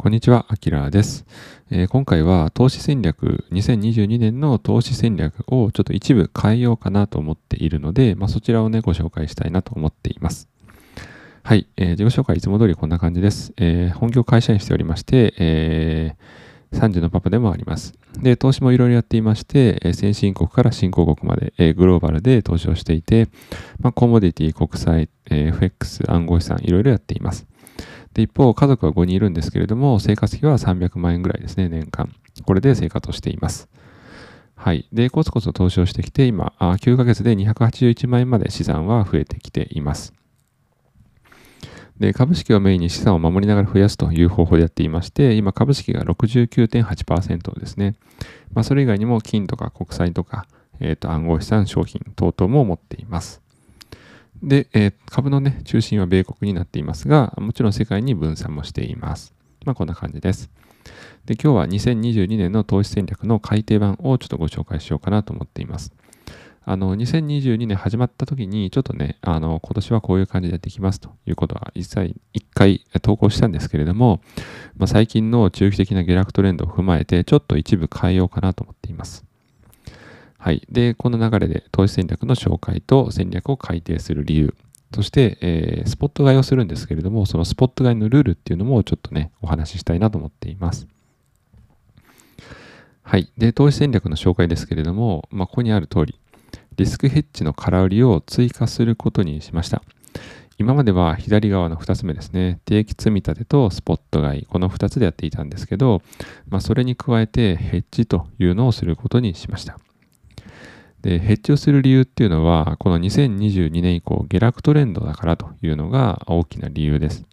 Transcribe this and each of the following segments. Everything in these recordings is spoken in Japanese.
こんにちは、アキラです、えー、今回は投資戦略、2022年の投資戦略をちょっと一部変えようかなと思っているので、まあ、そちらをね、ご紹介したいなと思っています。はい、えー、自己紹介いつも通りこんな感じです。えー、本業会社員しておりまして、えー、3時のパパでもあります。で、投資もいろいろやっていまして、先進国から新興国まで、グローバルで投資をしていて、まあ、コモディティ、国債、FX、暗号資産、いろいろやっています。で、一方、家族は5人いるんですけれども、生活費は300万円ぐらいですね、年間。これで生活をしています。はい。で、コツコツ投資をしてきて、今、あ9ヶ月で281万円まで資産は増えてきています。で、株式をメインに資産を守りながら増やすという方法でやっていまして、今、株式が69.8%ですね。まあ、それ以外にも金とか国債とか、えっ、ー、と、暗号資産、商品等々も持っています。で、えー、株のね、中心は米国になっていますが、もちろん世界に分散もしています。まあ、こんな感じです。で、今日は2022年の投資戦略の改訂版をちょっとご紹介しようかなと思っています。あの、2022年始まった時に、ちょっとね、あの、今年はこういう感じでやっていきますということは、一切、一回投稿したんですけれども、まあ、最近の中期的な下落トレンドを踏まえて、ちょっと一部変えようかなと思っています。はい。で、この流れで投資戦略の紹介と戦略を改定する理由、そして、えー、スポット買いをするんですけれども、そのスポット買いのルールっていうのもちょっとね、お話ししたいなと思っています。はい。で、投資戦略の紹介ですけれども、まあ、ここにある通り、リスクヘッジの空売りを追加することにしました。今までは左側の2つ目ですね、定期積み立てとスポット買い、この2つでやっていたんですけど、まあ、それに加えてヘッジというのをすることにしました。で、ヘッジをする理由っていうのは、この2022年以降、下落トレンドだからというのが大きな理由です。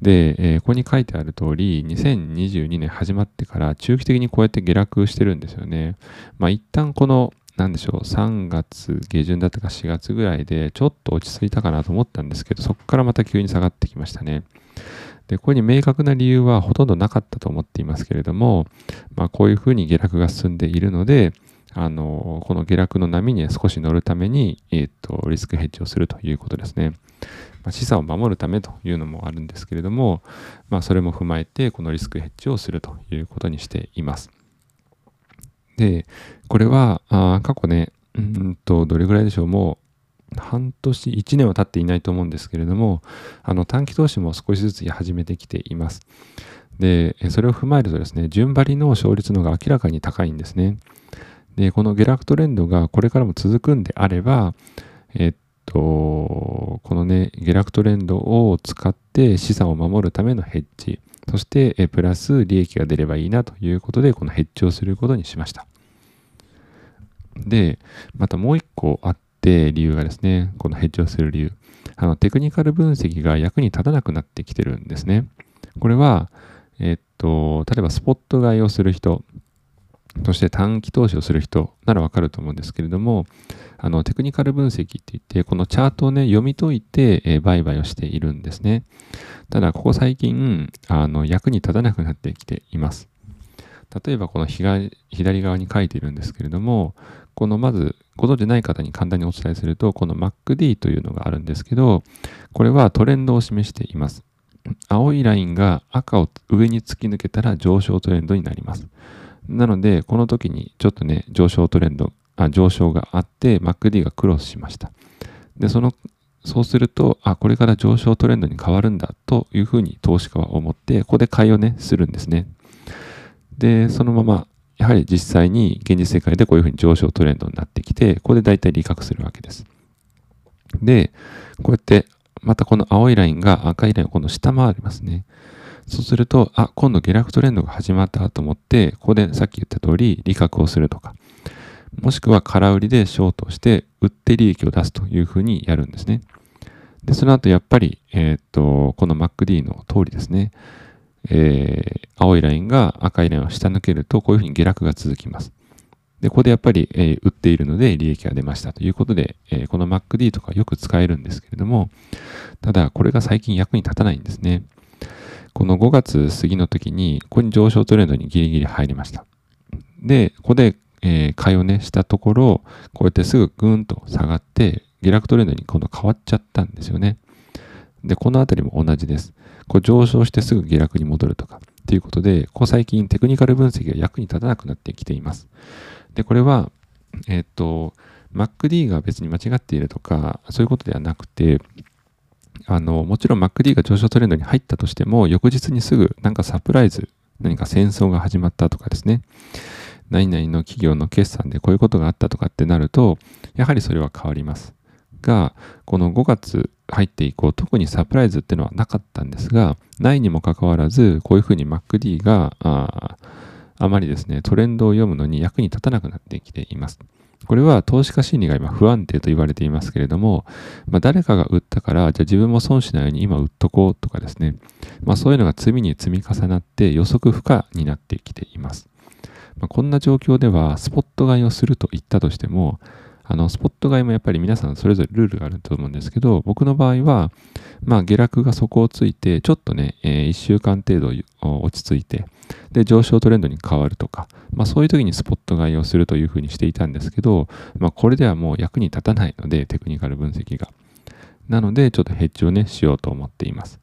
で、えー、ここに書いてある通り、2022年始まってから中期的にこうやって下落してるんですよね。まあ一旦この、なんでしょう、3月下旬だったか4月ぐらいでちょっと落ち着いたかなと思ったんですけど、そこからまた急に下がってきましたね。で、ここに明確な理由はほとんどなかったと思っていますけれども、まあこういうふうに下落が進んでいるので、あの、この下落の波に少し乗るために、えっ、ー、と、リスクヘッジをするということですね。まあ、資産を守るためというのもあるんですけれども、まあ、それも踏まえて、このリスクヘッジをするということにしています。で、これは、あ過去ね、うんと、どれぐらいでしょう、もう、半年、1年は経っていないと思うんですけれども、あの短期投資も少しずつ始めてきています。で、それを踏まえるとですね、順張りの勝率の方が明らかに高いんですね。で、この下落トレンドがこれからも続くんであれば、えっと、このね、下落トレンドを使って資産を守るためのヘッジ、そして、えプラス利益が出ればいいなということで、このヘッジをすることにしました。で、またもう一個あって、理由がですね、このヘッジをする理由。あの、テクニカル分析が役に立たなくなってきてるんですね。これは、えっと、例えばスポット買いをする人、そして短期投資をする人ならわかると思うんですけれども、あのテクニカル分析って言って、このチャートをね、読み解いて、えー、売買をしているんですね。ただ、ここ最近、あの役に立たなくなってきています。例えば、この左側に書いているんですけれども、このまず、ご存じない方に簡単にお伝えすると、この MacD というのがあるんですけど、これはトレンドを示しています。青いラインが赤を上に突き抜けたら上昇トレンドになります。なので、この時にちょっとね、上昇トレンド、あ上昇があって、MacD がクロスしました。で、その、そうすると、あ、これから上昇トレンドに変わるんだというふうに投資家は思って、ここで買いをね、するんですね。で、そのまま、やはり実際に現実世界でこういうふうに上昇トレンドになってきて、ここで大体利確するわけです。で、こうやって、またこの青いラインが赤いラインを今度下回りますね。そうすると、あ、今度下落トレンドが始まったと思って、ここでさっき言った通り、利確をするとか、もしくは空売りでショートして、売って利益を出すというふうにやるんですね。で、その後やっぱり、えー、っと、この MacD の通りですね、えー、青いラインが赤いラインを下抜けると、こういうふうに下落が続きます。で、ここでやっぱり、えー、売っているので利益が出ましたということで、えー、この MacD とかよく使えるんですけれども、ただこれが最近役に立たないんですね。この5月過ぎの時に、ここに上昇トレンドにギリギリ入りました。で、ここで、えー、買いをね、したところ、こうやってすぐぐーんと下がって、下落トレンドに今度変わっちゃったんですよね。で、このあたりも同じです。こう上昇してすぐ下落に戻るとかっていうことで、ここ最近テクニカル分析が役に立たなくなってきています。で、これは、えっ、と、MacD が別に間違っているとか、そういうことではなくて、あの、もちろん MacD が上昇トレンドに入ったとしても、翌日にすぐなんかサプライズ、何か戦争が始まったとかですね、何々の企業の決算でこういうことがあったとかってなると、やはりそれは変わります。が、この5月入って以降、特にサプライズっていうのはなかったんですが、ないにもかかわらず、こういうふうに MacD がああまりですね、トレンドを読むのに役に立たなくなってきています。これは投資家心理が今不安定と言われていますけれども、まあ、誰かが売ったから、じゃあ自分も損しないように今売っとこうとかですね、まあ、そういうのが罪に積み重なって予測不可になってきています。まあ、こんな状況ではスポット買いをすると言ったとしても、あの、スポット買いもやっぱり皆さんそれぞれルールがあると思うんですけど、僕の場合は、まあ下落が底をついて、ちょっとね、えー、1週間程度落ち着いて、で、上昇トレンドに変わるとか、まあそういう時にスポット買いをするというふうにしていたんですけど、まあこれではもう役に立たないので、テクニカル分析が。なので、ちょっとヘッジをね、しようと思っています。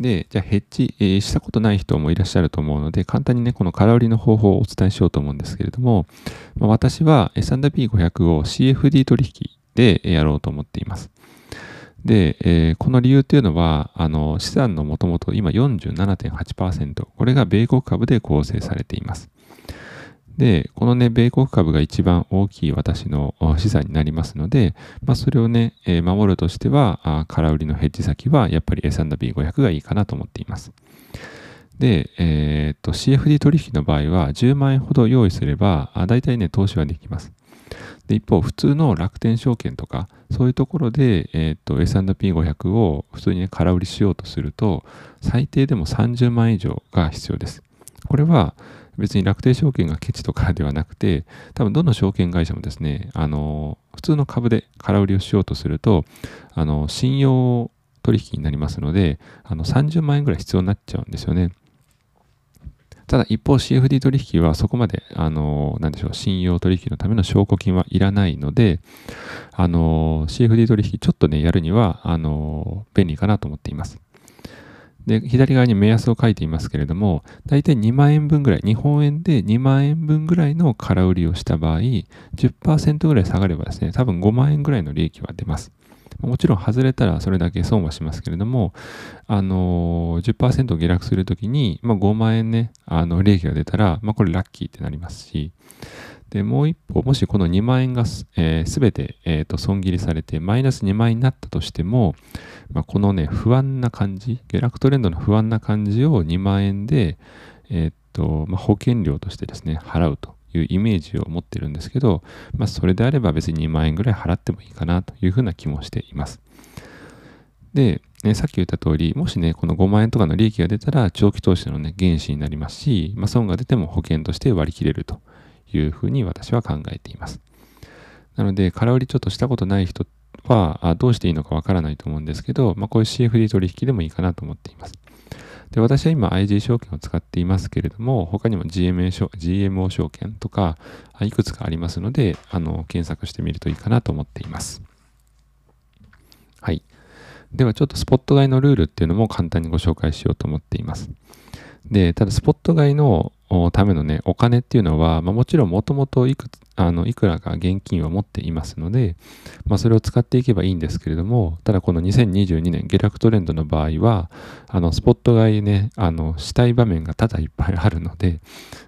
で、じゃあヘッジ、えー、したことない人もいらっしゃると思うので、簡単にね、この空売りの方法をお伝えしようと思うんですけれども、まあ、私は S&P500 を CFD 取引でやろうと思っています。で、えー、この理由というのは、あの資産のもともと今47.8%、これが米国株で構成されています。で、このね、米国株が一番大きい私の資産になりますので、まあ、それをね、守るとしては、空売りのヘッジ先はやっぱり S&P500 がいいかなと思っています。で、えー、っと、CFD 取引の場合は10万円ほど用意すれば、大体ね、投資はできます。で、一方、普通の楽天証券とか、そういうところで、えー、っと、S&P500 を普通に、ね、空売りしようとすると、最低でも30万円以上が必要です。これは、別に楽天証券がケチとかではなくて、多分どの証券会社もですね、あの、普通の株で空売りをしようとすると、あの、信用取引になりますので、あの、30万円ぐらい必要になっちゃうんですよね。ただ一方 CFD 取引はそこまで、あの、なんでしょう、信用取引のための証拠金はいらないので、あの、CFD 取引ちょっとね、やるには、あの、便利かなと思っています。で、左側に目安を書いていますけれども、大体2万円分ぐらい、日本円で2万円分ぐらいの空売りをした場合、10%ぐらい下がればですね、多分5万円ぐらいの利益は出ます。もちろん外れたらそれだけ損はしますけれども、あのー、10%下落するときに、まあ、5万円ね、あの、利益が出たら、まあ、これラッキーってなりますし、で、もう一歩、もしこの2万円がすべ、えー、て、えーと、損切りされて、マイナス2万円になったとしても、まあ、このね、不安な感じ、下落トレンドの不安な感じを2万円で、えっ、と、まあ、保険料としてですね、払うというイメージを持ってるんですけど、まあ、それであれば別に2万円ぐらい払ってもいいかなというふうな気もしています。で、ね、さっき言った通り、もしね、この5万円とかの利益が出たら、長期投資のね、原資になりますし、まあ、損が出ても保険として割り切れるというふうに私は考えています。なので、空売りちょっとしたことない人っはどうしていいのかわからないと思うんですけど、まあ、こういう CFD 取引でもいいかなと思っています。で私は今 IG 証券を使っていますけれども、他にも GMA 証 GMO 証券とかいくつかありますので、あの検索してみるといいかなと思っています。はい。ではちょっとスポット買いのルールっていうのも簡単にご紹介しようと思っています。で、ただスポット買いのためのね、お金っていうのは、まあ、もちろんもともといくつあのいくらか現金を持っていますので、まあ、それを使っていけばいいんですけれども、ただこの2022年下落トレンドの場合は、あのスポット買いね、あのしたい場面がただいっぱいあるので、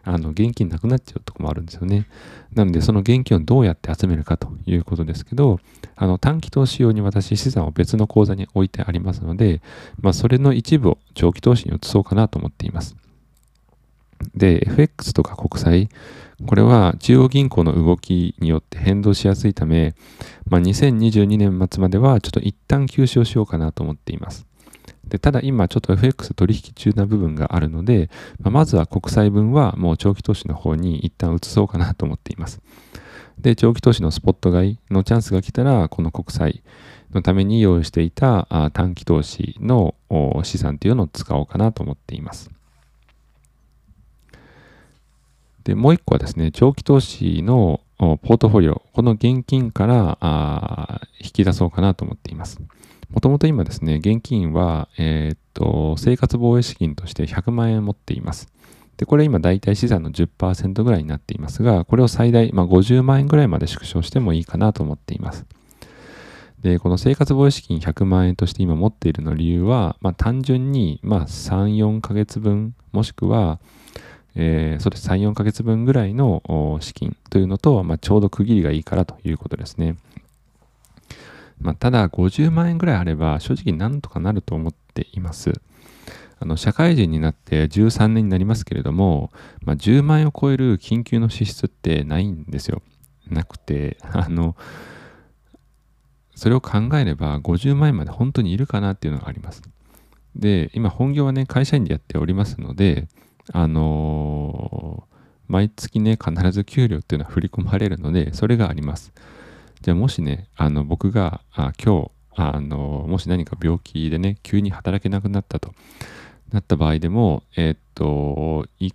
あの現金なくなっちゃうとこもあるんですよね。なので、その現金をどうやって集めるかということですけど、あの短期投資用に私資産を別の口座に置いてありますので、まあ、それの一部を長期投資に移そうかなと思っています。で、FX とか国債、これは中央銀行の動きによって変動しやすいため、まあ、2022年末まではちょっと一旦休止をしようかなと思っています。でただ今ちょっと FX 取引中な部分があるので、まあ、まずは国債分はもう長期投資の方に一旦移そうかなと思っています。で、長期投資のスポット買いのチャンスが来たら、この国債のために用意していた短期投資の資産というのを使おうかなと思っています。で、もう一個はですね、長期投資のポートフォリオ、この現金から引き出そうかなと思っています。もともと今ですね、現金は、えー、っと、生活防衛資金として100万円持っています。で、これ今大体資産の10%ぐらいになっていますが、これを最大、まあ、50万円ぐらいまで縮小してもいいかなと思っています。で、この生活防衛資金100万円として今持っているの理由は、まあ、単純に、まあ、3、4ヶ月分、もしくは、えー、そうです、3、4ヶ月分ぐらいの資金というのと、まあ、ちょうど区切りがいいからということですね。まあ、ただ、50万円ぐらいあれば、正直なんとかなると思っています。あの社会人になって13年になりますけれども、まあ、10万円を超える緊急の支出ってないんですよ。なくて、あの、それを考えれば50万円まで本当にいるかなっていうのがあります。で、今本業はね、会社員でやっておりますので、あのー、毎月ね、必ず給料っていうのは振り込まれるので、それがあります。じゃあもしね、あの僕があ今日、あのもし何か病気でね、急に働けなくなったと。なった場合でも、えっと、1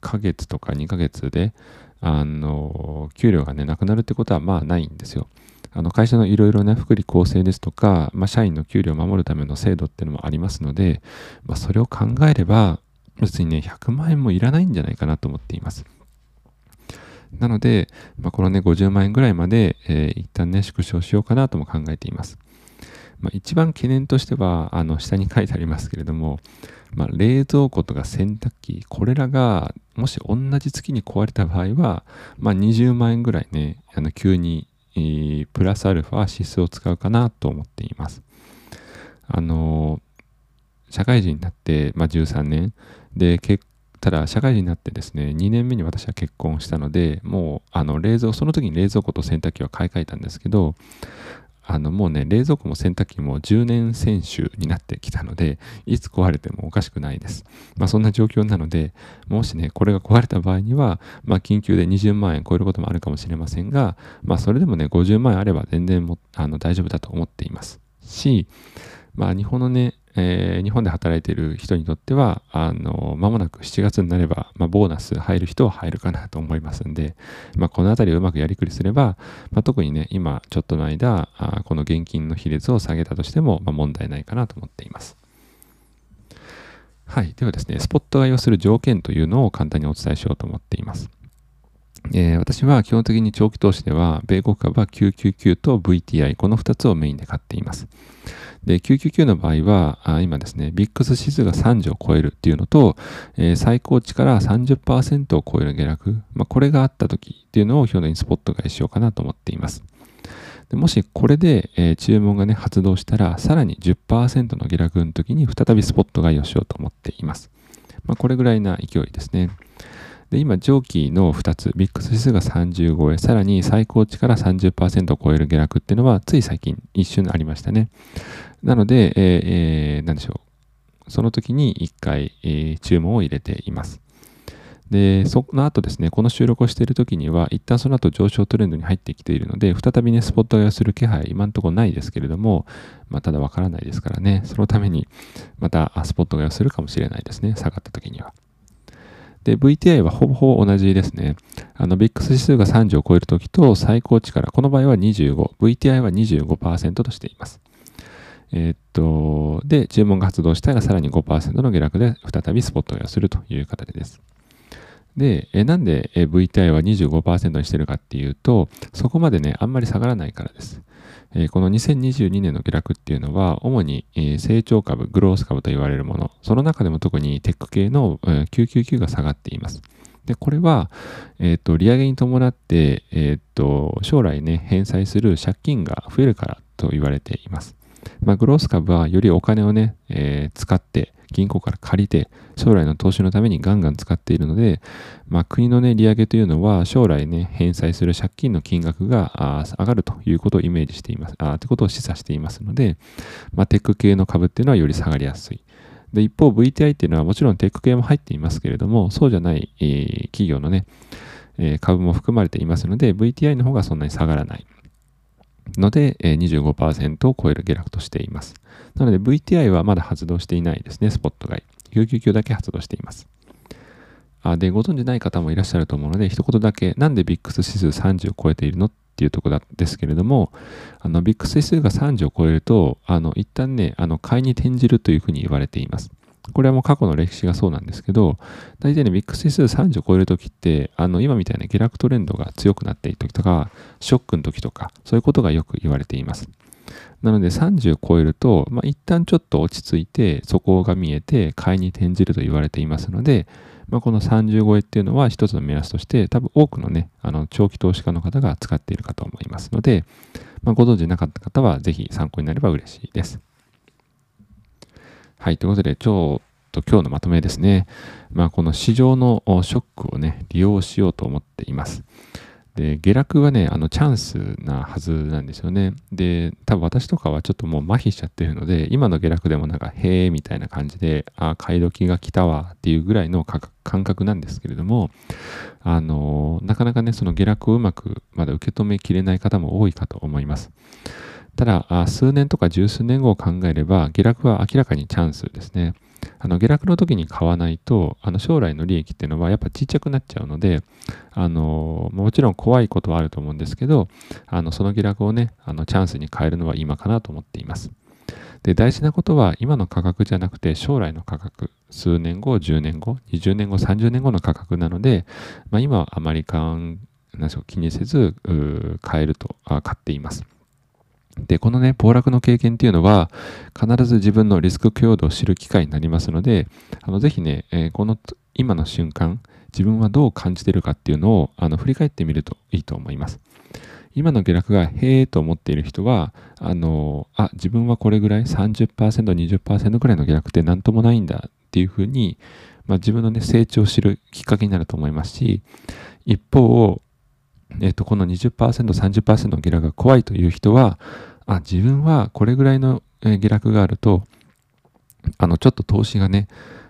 ヶ月とか2ヶ月で、あの、給料がね、なくなるってことはまあないんですよ。あの会社のいろいろな福利厚生ですとか、まあ、社員の給料を守るための制度っていうのもありますので、まあ、それを考えれば、別にね、100万円もいらないんじゃないかなと思っています。なので、まあ、このね、50万円ぐらいまで、えー、一旦ね、縮小しようかなとも考えています。まあ、一番懸念としては、あの、下に書いてありますけれども、まあ、冷蔵庫とか洗濯機、これらがもし同じ月に壊れた場合は、まあ、20万円ぐらいね、あの急に、えー、プラスアルファ指数を使うかなと思っています。あのー、社会人になって、まあ、13年で、ただ社会人になってですね、2年目に私は結婚したので、もうあの冷蔵、その時に冷蔵庫と洗濯機は買い替えたんですけど、あのもうね、冷蔵庫も洗濯機も10年選手になってきたので、いつ壊れてもおかしくないです。まあそんな状況なので、もしね、これが壊れた場合には、まあ緊急で20万円超えることもあるかもしれませんが、まあそれでもね、50万円あれば全然もあの大丈夫だと思っていますし、まあ日本のね、えー、日本で働いている人にとっては、あの、間もなく7月になれば、まあ、ボーナス入る人は入るかなと思いますんで、まあ、このあたりをうまくやりくりすれば、まあ、特にね、今、ちょっとの間、あこの現金の比率を下げたとしても、まあ、問題ないかなと思っています。はい。ではですね、スポット買いをする条件というのを簡単にお伝えしようと思っています。えー、私は基本的に長期投資では、米国株は999と VTI、この2つをメインで買っています。で、999の場合は、あ今ですね、ビックス指数が30を超えるっていうのと、えー、最高値から30%を超える下落、まあ、これがあった時っていうのを表にスポット買いしようかなと思っています。でもしこれで、えー、注文がね、発動したら、さらに10%の下落の時に再びスポット買いをしようと思っています。まあ、これぐらいな勢いですね。で、今、上記の2つ、ビックス指数が30超え、さらに最高値から30%を超える下落っていうのは、つい最近一瞬ありましたね。なので、えー、何でしょう。その時に1回、えー、注文を入れています。で、その後ですね、この収録をしている時には、一旦その後上昇トレンドに入ってきているので、再びね、スポット買いをする気配、今のところないですけれども、まあ、ただわからないですからね、そのために、またスポット買いをするかもしれないですね、下がった時には。で、VTI はほぼほぼ同じですね。あの、VIX 指数が30を超えるときと最高値から、この場合は25、VTI は25%としています。えー、っと、で、注文が発動したらさらに5%の下落で再びスポットをするという形です。で、えなんで VTI は25%にしてるかっていうと、そこまでね、あんまり下がらないからです。えこの2022年の下落っていうのは、主に、え成長株、グロース株と言われるもの、その中でも特にテック系の、え999が下がっています。で、これは、えっ、ー、と、利上げに伴って、えっ、ー、と、将来ね、返済する借金が増えるからと言われています。まあ、グロース株はよりお金をね、えー、使って、銀行から借りて、将来の投資のためにガンガン使っているので、まあ、国のね、利上げというのは、将来ね、返済する借金の金額が上がるということをイメージしています、あということを示唆していますので、まあ、テック系の株っていうのはより下がりやすい。で、一方 VTI っていうのはもちろんテック系も入っていますけれども、そうじゃない、えー、企業のね、えー、株も含まれていますので、VTI の方がそんなに下がらない。ので、えー、25%を超える下落としています。なので VTI はまだ発動していないですね、スポット買い。999だけ発動しています。あで、ご存じない方もいらっしゃると思うので、一言だけ、なんで VIX 指数30を超えているのっていうところですけれども、あのビックス指数が30を超えると、あの一旦ね、あの買いに転じるというふうに言われています。これはもう過去の歴史がそうなんですけど、大体ね、ビックス指数30超えるときって、あの今みたいな下落トレンドが強くなっているときとか、ショックのときとか、そういうことがよく言われています。なので30超えると、まあ、一旦ちょっと落ち着いて、底が見えて買いに転じると言われていますので、まあ、この30超えっていうのは一つの目安として、多分多くのね、あの長期投資家の方が使っているかと思いますので、まあ、ご存知なかった方はぜひ参考になれば嬉しいです。はい、ということで、ちょっと今日のまとめですね。まあ、この市場のショックをね、利用しようと思っています。で、下落はね、あのチャンスなはずなんですよね。で、多分私とかはちょっともう麻痺しちゃってるので、今の下落でもなんか、へえみたいな感じで、あ、買い時が来たわっていうぐらいの感覚なんですけれども、あの、なかなかね、その下落をうまくまだ受け止めきれない方も多いかと思います。ただ、数年とか十数年後を考えれば、下落は明らかにチャンスですね。あの下落の時に買わないとあの将来の利益っていうのはやっぱちっちゃくなっちゃうのであのもちろん怖いことはあると思うんですけどあのその下落をねあのチャンスに変えるのは今かなと思っていますで大事なことは今の価格じゃなくて将来の価格数年後10年後20年後30年後の価格なので、まあ、今はあまりん気にせず買えるとあ買っていますで、このね、暴落の経験っていうのは、必ず自分のリスク許容度を知る機会になりますので、あのぜひね、えー、この今の瞬間、自分はどう感じてるかっていうのをあの振り返ってみるといいと思います。今の下落がへえと思っている人は、あの、あ、自分はこれぐらい30%、20%ぐらいの下落って何ともないんだっていうふうに、まあ、自分のね、成長を知るきっかけになると思いますし、一方、えっ、と、この20%、30%の下落が怖いという人は、あ、自分はこれぐらいの下落があると、あの、ちょっと投資がね、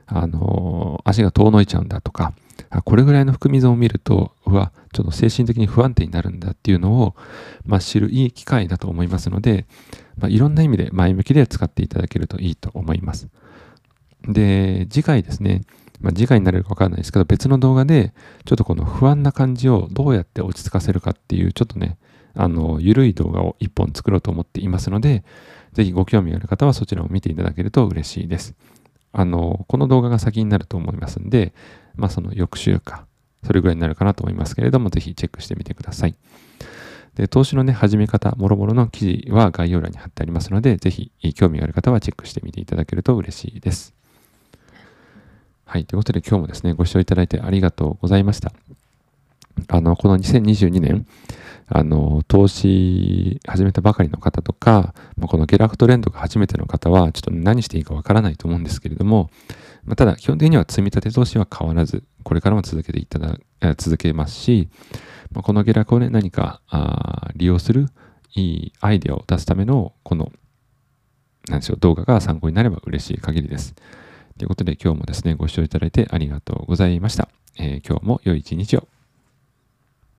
あの足が遠のいちゃうんだとか、これぐらいの含み損を見ると、うわ、ちょっと精神的に不安定になるんだっていうのを、まあ、知るいい機会だと思いますので、まあ、いろんな意味で前向きで使っていただけるといいと思います。で、次回ですね、まあ、次回になれるかわからないですけど、別の動画で、ちょっとこの不安な感じをどうやって落ち着かせるかっていう、ちょっとね、あの、ゆるい動画を一本作ろうと思っていますので、ぜひご興味ある方はそちらを見ていただけると嬉しいです。あの、この動画が先になると思いますんで、まあその翌週か、それぐらいになるかなと思いますけれども、ぜひチェックしてみてください。で、投資のね、始め方、もろもろの記事は概要欄に貼ってありますので、ぜひ興味がある方はチェックしてみていただけると嬉しいです。はい。ということで今日もですね、ご視聴いただいてありがとうございました。あの、この2022年、あの、投資始めたばかりの方とか、ま、この下落トレンドが初めての方は、ちょっと何していいかわからないと思うんですけれども、まあ、ただ、基本的には積み立て投資は変わらず、これからも続けていただ、続けますし、まあ、この下落をね、何かあ利用するいいアイデアを出すための、この、何でしょう、動画が参考になれば嬉しい限りです。ということで、今日もですね、ご視聴いただいてありがとうございました。えー、今日も良い一日を。